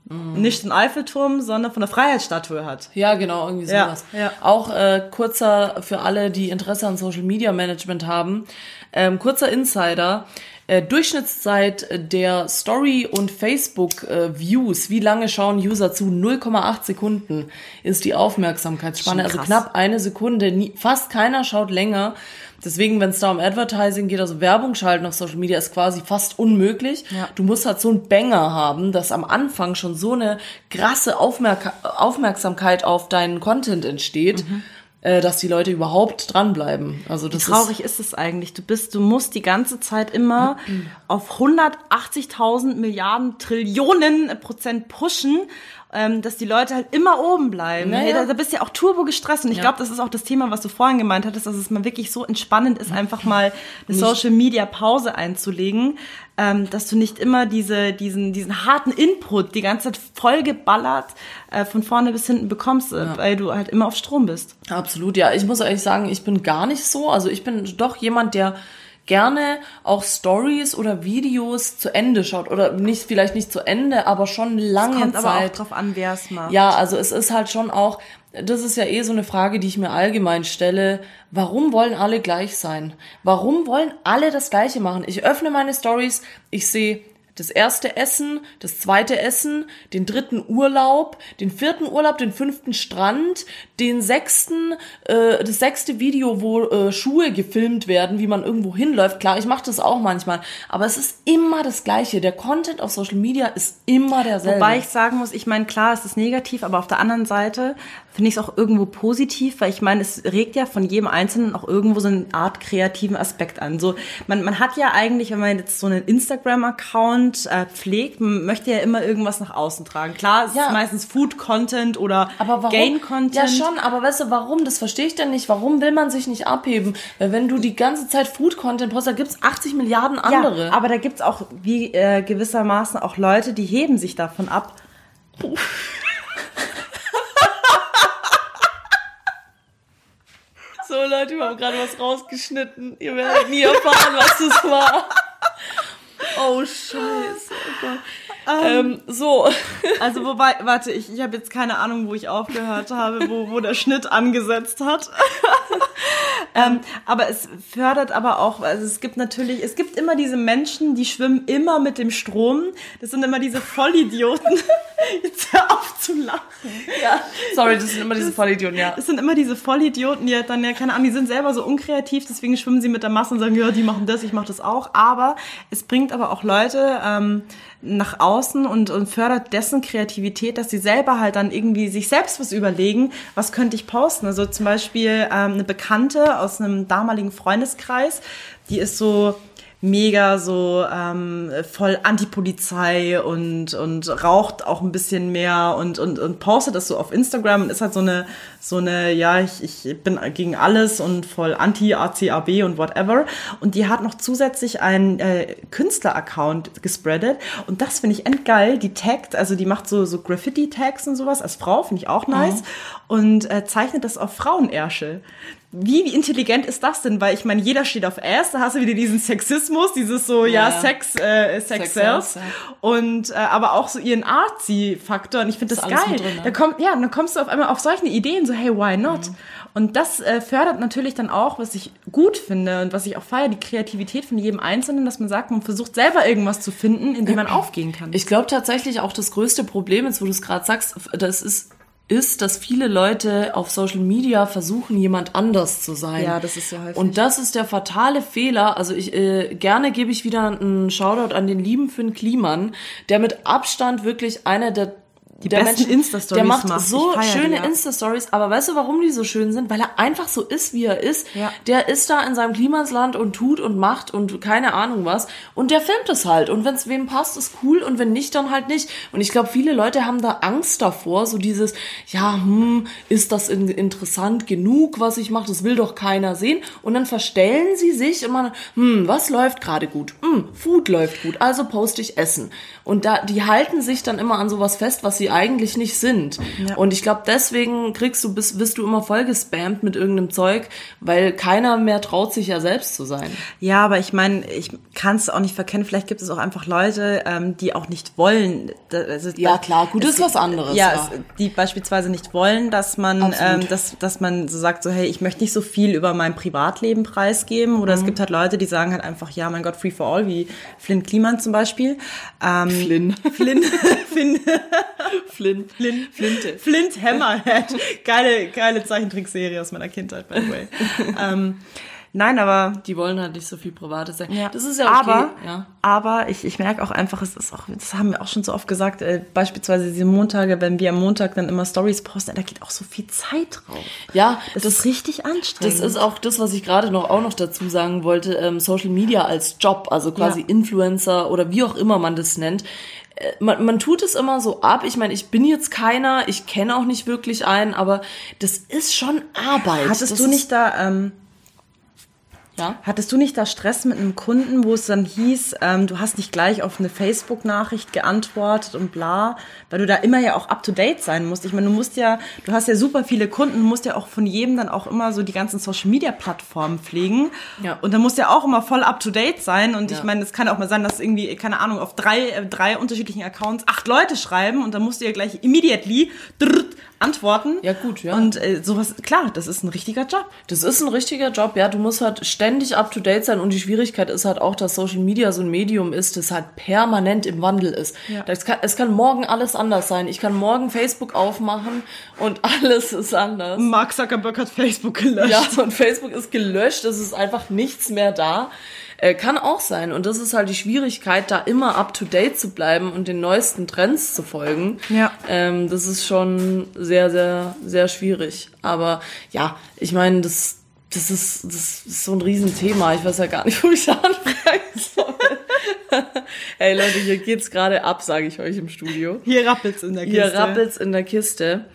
nicht den Eiffelturm, sondern von der Freiheitsstatue hat. Ja, genau, irgendwie Ja, sowas. ja. Auch äh, kurzer für alle, die Interesse an Social Media Management haben, ähm, kurzer Insider. Äh, Durchschnittszeit der Story und Facebook äh, Views, wie lange schauen User zu? 0,8 Sekunden ist die Aufmerksamkeitsspanne, also knapp eine Sekunde. Nie, fast keiner schaut länger. Deswegen, wenn es da um Advertising geht, also Werbung schalten auf Social Media, ist quasi fast unmöglich. Ja. Du musst halt so einen Banger haben, dass am Anfang schon so eine krasse Aufmerk Aufmerksamkeit auf deinen Content entsteht, äh, dass die Leute überhaupt dranbleiben. Also das Wie traurig ist es eigentlich? Du bist, du musst die ganze Zeit immer auf 180.000 Milliarden Trillionen Prozent pushen, ähm, dass die Leute halt immer oben bleiben. Naja. Hey, da, da bist du ja auch turbo gestresst und ich Ja. glaube, das ist auch das Thema, was du vorhin gemeint hattest, dass es mal wirklich so entspannend ist, einfach mal eine Social Media Pause einzulegen, ähm, dass du nicht immer diese, diesen, diesen harten Input die ganze Zeit vollgeballert äh, von vorne bis hinten bekommst, äh, weil du halt immer auf Strom bist. ist absolut, ja. Ich muss ehrlich sagen, ich bin gar nicht so. Also ich bin doch jemand, der gerne auch Stories oder Videos zu Ende schaut oder nicht vielleicht nicht zu Ende, aber schon lange Kommt aber auch Zeit. drauf an, wer es macht. Ja, also es ist halt schon auch, das ist ja eh so eine Frage, die ich mir allgemein stelle. Warum wollen alle gleich sein? Warum wollen alle das Gleiche machen? Ich öffne meine Stories, ich sehe das erste Essen, das zweite Essen, den dritten Urlaub, den vierten Urlaub, den fünften Strand, den sechsten, äh, das sechste Video, wo äh, Schuhe gefilmt werden, wie man irgendwo hinläuft. Klar, ich mache das auch manchmal, aber es ist immer das Gleiche. Der Content auf Social Media ist immer derselbe. Wobei ich sagen muss, ich meine, klar, es ist negativ, aber auf der anderen Seite finde ich es auch irgendwo positiv, weil ich meine, es regt ja von jedem Einzelnen auch irgendwo so eine Art kreativen Aspekt an. So, man, man hat ja eigentlich, wenn man jetzt so einen Instagram-Account äh, pflegt, man möchte ja immer irgendwas nach außen tragen. Klar, es Ja. ist meistens Food-Content oder? Gain-Content. Ja, schon, aber weißt du, warum? Das verstehe ich denn nicht. Warum will man sich nicht abheben? Weil wenn du die ganze Zeit Food-Content postest, da gibt's 80 Milliarden andere. Ja, aber da gibt's auch wie äh, gewissermaßen auch Leute, die heben sich davon ab. So, Leute, wir haben gerade was rausgeschnitten. Ihr werdet nie erfahren, was das war. Oh, scheiße. Oh Gott. Ähm, so. Also wobei, warte, ich, ich habe jetzt keine Ahnung, wo ich aufgehört habe, wo, wo der Schnitt angesetzt hat. ähm, aber es fördert aber auch, also es gibt natürlich, es gibt immer diese Menschen, die schwimmen immer mit dem Strom. Das sind immer diese Vollidioten. Jetzt hör auf zu lachen. Ja. Sorry, das sind immer diese Vollidioten, ja. Es sind immer diese Vollidioten, die halt dann ja, keine Ahnung, die sind selber so unkreativ, deswegen schwimmen sie mit der Masse und sagen, ja, die machen das, ich mache das auch. Aber es bringt aber auch Leute ähm, nach außen und, und fördert dessen Kreativität, dass sie selber halt dann irgendwie sich selbst was überlegen, was könnte ich posten. Also zum Beispiel ähm, eine Bekannte aus einem damaligen Freundeskreis, die ist so mega so ähm, voll Anti-Polizei und, und raucht auch ein bisschen mehr und, und, und postet das so auf Instagram und ist halt so eine, so eine, ja, ich, ich bin gegen alles und voll Anti-ACAB und whatever. Und die hat noch zusätzlich einen äh, Künstler-Account gespreadet und das finde ich endgeil. Die taggt, also die macht so, so Graffiti-Tags und sowas als Frau, finde ich auch nice. Und äh, zeichnet das auf Frauenärsche wie, wie intelligent ist das denn? Weil ich meine, jeder steht auf Ass, da hast du wieder diesen Sexismus, dieses so, ja, Ja. Sex, äh, Sex, Sex sells. ja. Und äh, aber auch so ihren Artsy-Faktor. Und ich finde das alles geil. drin, ne? Da kommt, ja, und dann kommst du auf einmal auf solche Ideen, so, hey, why not? Mhm. Und das äh, fördert natürlich dann auch, was ich gut finde und was ich auch feiere, die Kreativität von jedem Einzelnen, dass man sagt, man versucht selber irgendwas zu finden, in dem man aufgehen kann. Ich glaube tatsächlich auch das größte Problem ist, wo du es gerade sagst, das ist ist, dass viele Leute auf Social Media versuchen, jemand anders zu sein. Ja, das ist so häufig. Und das ist der fatale Fehler. Also ich äh, gerne gebe ich wieder einen Shoutout an den lieben Finn Kliman, der mit Abstand wirklich einer der die besten Insta-Stories der macht macht. so die, schöne ja. Insta-Stories, aber weißt du, warum die so schön sind? Weil er einfach so ist, wie er ist. Ja. Der ist da in seinem Klimasland und tut und macht und keine Ahnung was. Und der filmt es halt. Und wenn es wem passt, ist cool. Und wenn nicht, dann halt nicht. Und ich glaube, viele Leute haben da Angst davor. So dieses, ja, hm, ist das in, interessant genug, was ich mache? Das will doch keiner sehen. Und dann verstellen sie sich immer, hm, was läuft gerade gut? Hm, Food läuft gut. Also poste ich Essen. Und da, die halten sich dann immer an sowas fest, was sie eigentlich nicht sind. Und ich glaube, deswegen kriegst du, bist, bist du immer voll gespammt mit irgendeinem Zeug, weil keiner mehr traut sich ja selbst zu sein. Ja, aber ich meine, ich kann es auch nicht verkennen. Vielleicht gibt es auch einfach Leute, ähm, die auch nicht wollen. Also, Ja, klar, gut, ist was anderes, Ja, ja. Es, die beispielsweise nicht wollen, dass man, Absolut. ähm, dass, dass man so sagt, so hey, ich möchte nicht so viel über mein Privatleben preisgeben. Oder Mhm. es gibt halt Leute, die sagen halt einfach, ja, mein Gott, free for all, wie Flynn Kliman zum Beispiel. Ähm, Flynn. Flynn, Flynn, Flint. Flint. Flinte. Flint Hammerhead. Geile, geile Zeichentrickserie aus meiner Kindheit, by the way. ähm, nein, aber Die wollen halt nicht so viel Privates sagen. Ja. Das ist ja okay. Aber, ja. aber ich, ich merke auch einfach, es ist auch, das haben wir auch schon so oft gesagt, äh, beispielsweise diese Montage, wenn wir am Montag dann immer Stories posten, da geht auch so viel Zeit drauf. Ja, Das, das, ist richtig anstrengend. das ist auch das, was ich gerade noch auch noch dazu sagen wollte. Ähm, Social Media als Job, also quasi Ja. Influencer oder wie auch immer man das nennt. Man, man tut es immer so ab. Ich meine, ich bin jetzt keiner, ich kenne auch nicht wirklich einen, aber das ist schon Arbeit. Hattest das du nicht da, ähm, Ja. hattest du nicht da Stress mit einem Kunden, wo es dann hieß, ähm, du hast nicht gleich auf eine Facebook-Nachricht geantwortet und bla, weil du da immer ja auch up to date sein musst. Ich meine, du musst ja, du hast ja super viele Kunden, du musst ja auch von jedem dann auch immer so die ganzen Social Media Plattformen pflegen. Ja. Und dann musst du ja auch immer voll up to date sein. Und Ja. ich meine, es kann auch mal sein, dass irgendwie, keine Ahnung, auf drei, äh, drei unterschiedlichen Accounts acht Leute schreiben und dann musst du ja gleich immediately drrrt, antworten. Ja, gut, ja. Und äh, sowas, klar, das ist ein richtiger Job. Das ist ein richtiger Job, ja. Du musst halt ständig up to date sein und die Schwierigkeit ist halt auch, dass Social Media so ein Medium ist, das halt permanent im Wandel ist. Ja. Das kann, es kann morgen alles anders sein. Ich kann morgen Facebook aufmachen und alles ist anders. Mark Zuckerberg hat Facebook gelöscht. Ja, und Facebook ist gelöscht, es ist einfach nichts mehr da. Äh, kann auch sein. Und das ist halt die Schwierigkeit, da immer up to date zu bleiben und den neuesten Trends zu folgen. Ja. Ähm, das ist schon sehr, sehr, sehr schwierig. Aber ja, ich meine, das, das, ist, das ist so ein Riesenthema. Ich weiß ja gar nicht, wo ich anfangen soll. Ey Leute, hier geht's gerade ab, sage ich euch im Studio. Hier rappelt's in der Kiste. Hier rappelt's in der Kiste.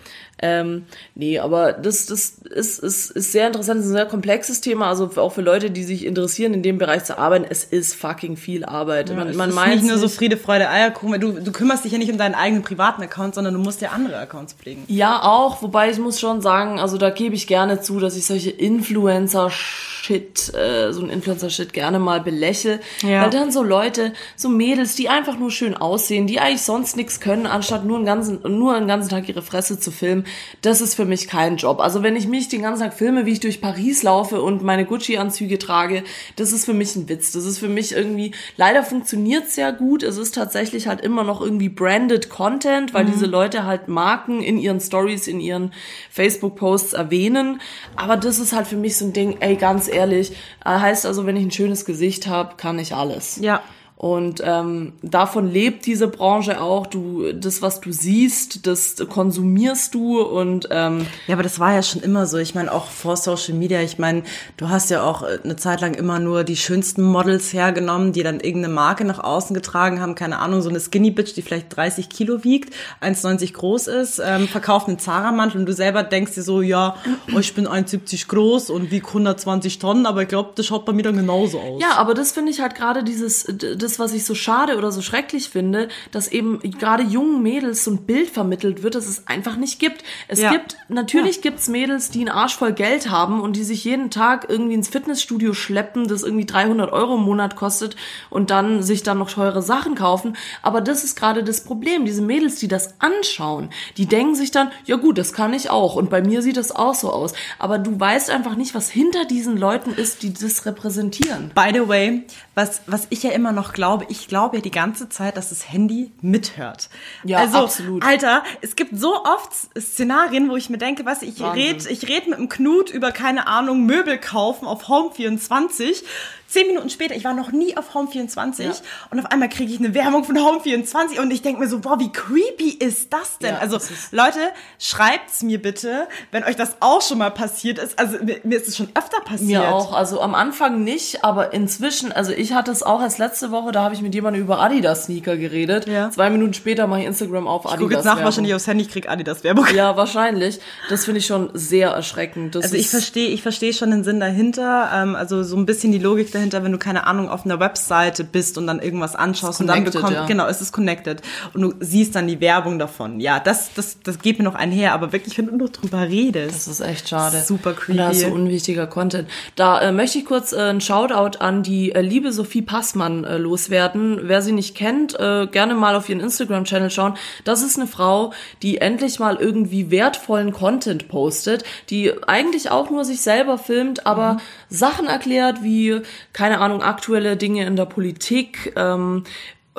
Ähm, nee, aber das, das ist, ist, ist sehr interessant, es ist ein sehr komplexes Thema, also auch für Leute, die sich interessieren, in dem Bereich zu arbeiten, es ist fucking viel Arbeit. man Es man ist meint nicht nur so Friede, Freude, Eierkuchen, du, du kümmerst dich ja nicht um deinen eigenen privaten Account, sondern du musst ja andere Accounts pflegen. Ja, auch, wobei ich muss schon sagen, also da gebe ich gerne zu, dass ich solche Influencer-Shit, äh, so ein Influencer-Shit gerne mal belächle. Ja. Weil dann so Leute, so Mädels, die einfach nur schön aussehen, die eigentlich sonst nichts können, anstatt nur einen ganzen, nur einen ganzen Tag ihre Fresse zu filmen, das ist für mich kein Job. Also wenn ich mich den ganzen Tag filme, wie ich durch Paris laufe und meine Gucci-Anzüge trage, das ist für mich ein Witz. Das ist für mich irgendwie, leider funktioniert sehr gut. Es ist tatsächlich halt immer noch irgendwie branded Content, weil diese Leute halt Marken in ihren Stories, in ihren Facebook-Posts erwähnen. Aber das ist halt für mich so ein Ding, ey, ganz ehrlich, äh, heißt also, wenn ich ein schönes Gesicht habe, kann ich alles. Ja. Und ähm, davon lebt diese Branche auch. Du, das, was du siehst, das konsumierst du und ähm, Ja, aber das war ja schon immer so. Ich meine, auch vor Social Media, ich meine, du hast ja auch eine Zeit lang immer nur die schönsten Models hergenommen, die dann irgendeine Marke nach außen getragen haben. Keine Ahnung, so eine Skinny Bitch, die vielleicht 30 Kilo wiegt, 1,90 groß ist, ähm, verkauft einen Zara-Mantel und du selber denkst dir so, ja, oh, ich bin 1,70 groß und wieg 120 Tonnen, aber ich glaube, das schaut bei mir dann genauso aus. Ja, aber das finde ich halt gerade dieses, das, was ich so schade oder so schrecklich finde, dass eben gerade jungen Mädels so ein Bild vermittelt wird, das es einfach nicht gibt. Es Ja. gibt, natürlich gibt's Mädels, die einen Arsch voll Geld haben und die sich jeden Tag irgendwie ins Fitnessstudio schleppen, das irgendwie 300 Euro im Monat kostet und dann sich dann noch teure Sachen kaufen. Aber das ist gerade das Problem. Diese Mädels, die das anschauen, die denken sich dann, ja gut, das kann ich auch und bei mir sieht das auch so aus. Aber du weißt einfach nicht, was hinter diesen Leuten ist, die das repräsentieren. By the way, was, was ich ja immer noch glaube, ich glaube ja die ganze Zeit, dass das Handy mithört. Ja, also, absolut. Alter, es gibt so oft Szenarien, wo ich mir denke, was, ich Wahnsinn. red, ich red mit dem Knut über, keine Ahnung, Möbel kaufen auf Home 24. Zehn Minuten später, ich war noch nie auf Home 24 Ja. und auf einmal kriege ich eine Werbung von Home 24 und ich denke mir so, boah, wie creepy ist das denn? Ja, also, Leute, schreibt's mir bitte, wenn euch das auch schon mal passiert ist. Also, mir, mir ist es schon öfter passiert. Mir auch. Also am Anfang nicht, aber inzwischen, also ich hatte es auch erst letzte Woche, da habe ich mit jemandem über Adidas-Sneaker geredet. Ja. Zwei Minuten später mache ich Instagram auf Ich Adidas. gucke jetzt nach, wahrscheinlich aufs Handy, ich krieg Adidas Werbung. Ja, wahrscheinlich. Das finde ich schon sehr erschreckend. Das Also ich verstehe, ich verstehe schon den Sinn dahinter, ähm, also so ein bisschen die Logik dahinter, wenn du keine Ahnung auf einer Webseite bist und dann irgendwas anschaust und dann bekommst, ja. genau, es ist connected und du siehst dann die Werbung davon. Ja, das, das, das geht mir noch einher, aber wirklich, wenn du nur drüber redest. Das ist echt schade. Super Und da ist so creepy. unwichtiger Content. Da äh, möchte ich kurz äh, einen Shoutout an die äh, liebe Sophie Passmann äh, loswerden. Wer sie nicht kennt, äh, gerne mal auf ihren Instagram-Channel schauen. Das ist eine Frau, die endlich mal irgendwie wertvollen Content postet, die eigentlich auch nur sich selber filmt, aber Sachen erklärt wie, keine Ahnung, aktuelle Dinge in der Politik, ähm,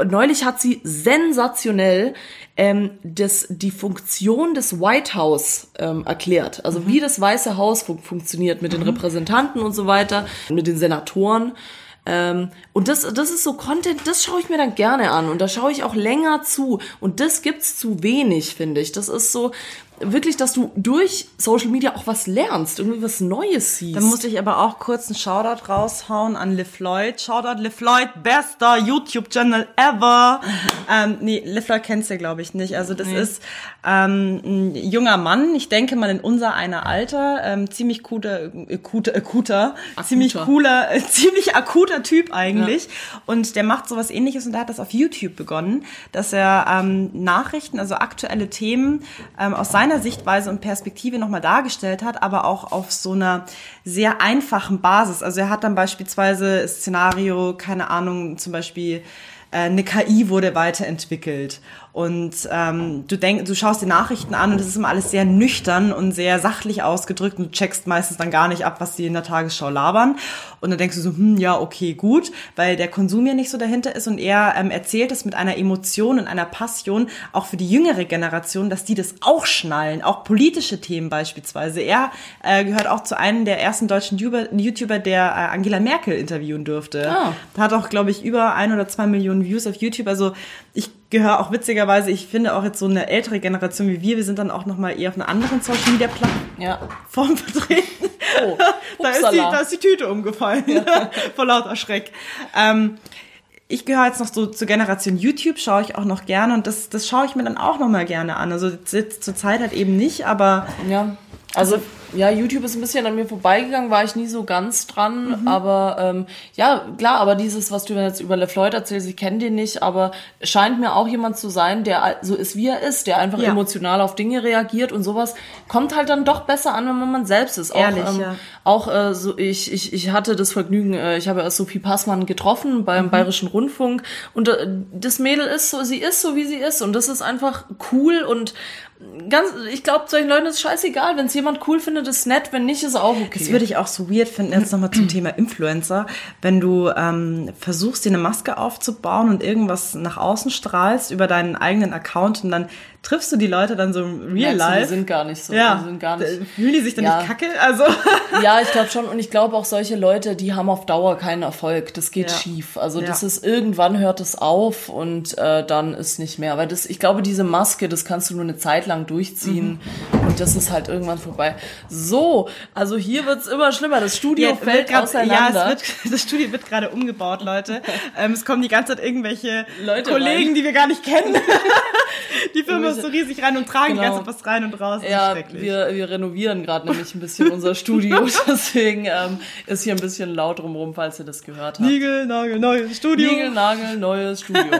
Neulich hat sie sensationell ähm, das, die Funktion des White House ähm, erklärt. Also wie das Weiße Haus fun funktioniert mit den Repräsentanten und so weiter, mit den Senatoren. Ähm, und das, das ist so Content, das schaue ich mir dann gerne an und da schaue ich auch länger zu. Und das gibt's zu wenig, finde ich. Das ist so wirklich, dass du durch Social Media auch was lernst, irgendwie was Neues siehst. Dann muss ich aber auch kurz einen Shoutout raushauen an Liv Lloyd. Shoutout Liv Lloyd, bester YouTube-Channel ever. ähm, nee, Liv Lloyd kennst du, glaube ich, nicht. Also das ist ähm, ein junger Mann, ich denke mal in unser einer Alter, ähm, ziemlich guter, äh, guter, äh, guter ziemlich cooler, äh, ziemlich akuter Typ eigentlich. Und der macht sowas ähnliches und der hat das auf YouTube begonnen, dass er ähm, Nachrichten, also aktuelle Themen ähm, aus seiner Sichtweise und Perspektive nochmal dargestellt hat, aber auch auf so einer sehr einfachen Basis. Also er hat dann beispielsweise Szenario, keine Ahnung, zum Beispiel äh, eine KI wurde weiterentwickelt und ähm, du denkst, du schaust die Nachrichten an und es ist immer alles sehr nüchtern und sehr sachlich ausgedrückt und du checkst meistens dann gar nicht ab, was die in der Tagesschau labern und dann denkst du so, hm, ja, okay, gut, weil der Konsum ja nicht so dahinter ist und er ähm, erzählt es mit einer Emotion und einer Passion, auch für die jüngere Generation, dass die das auch schnallen, auch politische Themen beispielsweise. Er äh, gehört auch zu einem der ersten deutschen YouTuber, der äh, Angela Merkel interviewen durfte. Ah. Hat auch, glaube ich, über ein oder zwei Millionen Views auf YouTube. Also ich gehöre auch witzigerweise, ich finde auch jetzt so eine ältere Generation wie wir, wir sind dann auch nochmal eher auf einer anderen Social Media ja. Plattform vertreten. Oh, da, ist die, da ist die Tüte umgefallen. Vor lauter Schreck. Ähm, ich gehöre jetzt noch so zur Generation YouTube, schaue ich auch noch gerne und das, das schaue ich mir dann auch nochmal gerne an. Also jetzt zur Zeit halt eben nicht, aber Ja, also ja, YouTube ist ein bisschen an mir vorbeigegangen, war ich nie so ganz dran, aber ähm, ja, klar, aber dieses, was du jetzt über LeFloid erzählst, ich kenne den nicht, aber scheint mir auch jemand zu sein, der so ist, wie er ist, der einfach Ja. emotional auf Dinge reagiert und sowas kommt halt dann doch besser an, wenn man man selbst ist. Auch, Ehrlich, ähm, ja. auch äh, so ich, ich, ich hatte das Vergnügen, äh, ich habe erst Sophie Passmann getroffen beim Mhm. Bayerischen Rundfunk und äh, das Mädel ist so, sie ist so, wie sie ist und das ist einfach cool und ganz, ich glaube, solchen Leuten ist scheißegal, wenn es jemand cool findet, ist nett, wenn nicht, ist auch okay. Das würde ich auch so weird finden, jetzt nochmal zum Thema Influencer, wenn du ähm, versuchst, dir eine Maske aufzubauen und irgendwas nach außen strahlst über deinen eigenen Account und dann triffst du die Leute dann so im Real Merkst Life. Die sind gar nicht so. ja, Die sind gar nicht. äh, fühlen die sich dann Ja. nicht kacke? Also, Ja, ich glaube schon. Und ich glaube auch solche Leute, die haben auf Dauer keinen Erfolg. Das geht Ja. schief. Also das ist irgendwann hört es auf und äh, dann ist nicht mehr. Weil das, ich glaube, diese Maske, das kannst du nur eine Zeit lang durchziehen und das ist halt irgendwann vorbei. So, also hier wird's immer schlimmer. Das Studio Ja, fällt grad- auseinander. Ja, es wird, das Studio wird gerade umgebaut, Leute. ähm, es kommen die ganze Zeit irgendwelche Leute Kollegen, rein. die wir gar nicht kennen. die Firma ist so riesig rein und tragen Genau. die ganze Zeit was rein und raus. Ja, wir, wir renovieren gerade nämlich ein bisschen unser Studio. Deswegen ähm, ist hier ein bisschen laut drumherum, falls ihr das gehört habt. Nigel, Nagel, neues Studio. Nagel, neues Studio.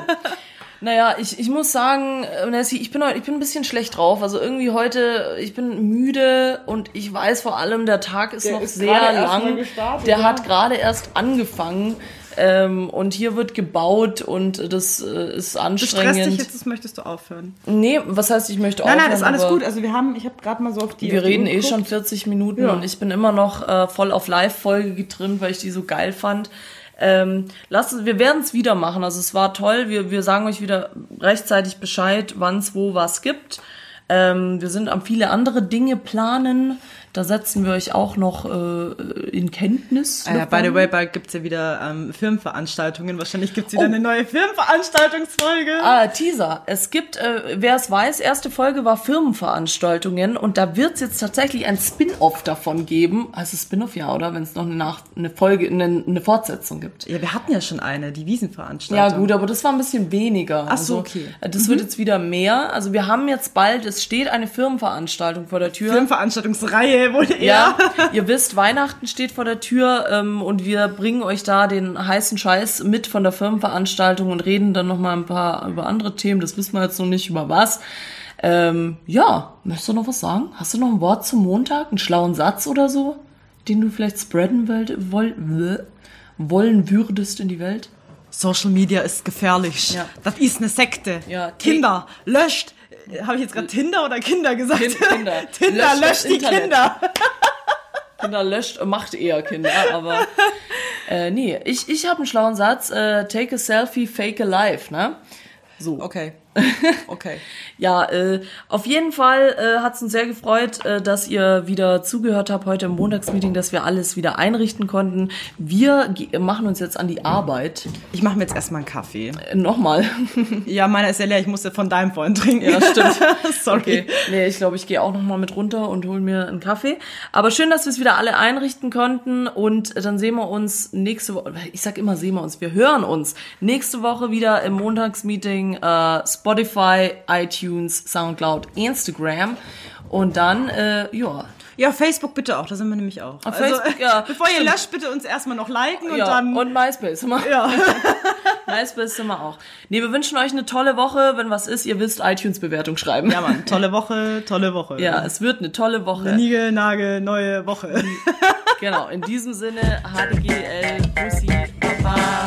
Naja, ich, ich muss sagen, äh, Nessie, ich bin heute, ich bin ein bisschen schlecht drauf. Also irgendwie heute, ich bin müde und ich weiß vor allem, der Tag ist Der noch ist sehr gerade erst mal lang. gestartet, der ja. hat gerade erst angefangen. Ähm, und hier wird gebaut und das äh, ist Du stresst anstrengend. dich jetzt, das möchtest du aufhören. Nee, was heißt, ich möchte Nein, aufhören, nein, ist alles gut. Also wir haben, ich habe gerade mal so auf die. Wir auf die reden eh schon geguckt. 40 Minuten Ja. und ich bin immer noch äh, voll auf Live-Folge getrimmt, weil ich die so geil fand. Ähm, lasst wir werden es wieder machen. Also es war toll. Wir, wir sagen euch wieder rechtzeitig Bescheid, wann es wo was gibt. Ähm, wir sind am viele andere Dinge planen. Da setzen wir euch auch noch äh, in Kenntnis. Ah ja, by the way, bald gibt's ja wieder ähm, Firmenveranstaltungen. Wahrscheinlich gibt's wieder eine neue Firmenveranstaltungsfolge. Ah, Teaser. Es gibt, äh, wer es weiß, erste Folge war Firmenveranstaltungen und da wird es jetzt tatsächlich ein Spin-off davon geben. Also Spin-off ja, oder? Wenn es noch eine, Nach eine Folge, eine, eine Fortsetzung gibt. Ja, wir hatten ja schon eine, die Wiesenveranstaltung. Ja gut, aber das war ein bisschen weniger. Ach so, Also, okay. äh, Das wird jetzt wieder mehr. Also wir haben jetzt bald, es steht eine Firmenveranstaltung vor der Tür. Firmenveranstaltungsreihe wohl eher. Ja, ihr wisst, Weihnachten steht vor der Tür ähm, und wir bringen euch da den heißen Scheiß mit von der Firmenveranstaltung und reden dann noch mal ein paar über andere Themen. Das wissen wir jetzt noch nicht über was. Ähm, ja, möchtest du noch was sagen? Hast du noch ein Wort zum Montag, einen schlauen Satz oder so, den du vielleicht spreaden wollt, woll, bleh, wollen würdest in die Welt? Social Media ist gefährlich. Ja. Das ist eine Sekte. Ja, Kinder, löscht. Habe ich jetzt gerade Tinder oder Kinder gesagt? Kind- Kinder. Tinder, Löscht löscht die Internet. Kinder. Kinder löscht, macht eher Kinder, aber äh, nee, ich, ich habe einen schlauen Satz, äh, take a selfie, fake a life, ne? So. Okay. Okay. Ja, äh, auf jeden Fall äh, hat es uns sehr gefreut, äh, dass ihr wieder zugehört habt heute im Montagsmeeting, dass wir alles wieder einrichten konnten. Wir machen uns jetzt an die Arbeit. Ich mache mir jetzt erstmal einen Kaffee. Äh, Nochmal. Ja, meiner ist ja leer. Ich musste von deinem vorhin trinken. Ja, stimmt. Sorry. Okay. Nee, ich glaube, ich gehe auch nochmal mit runter und hol mir einen Kaffee. Aber schön, dass wir es wieder alle einrichten konnten. Und dann sehen wir uns nächste Woche. Ich sag immer, sehen wir uns. Wir hören uns nächste Woche wieder im Montagsmeeting. Äh, Spotify, iTunes, Soundcloud, Instagram. Und dann, äh, ja. Ja, Facebook bitte auch. Da sind wir nämlich auch. Auf Facebook, ja. Bevor ihr löscht, bitte uns erstmal noch liken und ja, dann. und MySpace. Ja. MySpace sind wir auch. Nee, wir wünschen euch eine tolle Woche. Wenn was ist, ihr wisst, iTunes-Bewertung schreiben. ja, Mann. Tolle Woche, tolle Woche. Ja, es wird eine tolle Woche. Nigel, Nagel, neue Woche. Genau, in diesem Sinne, HDGL, Bussi, Baba.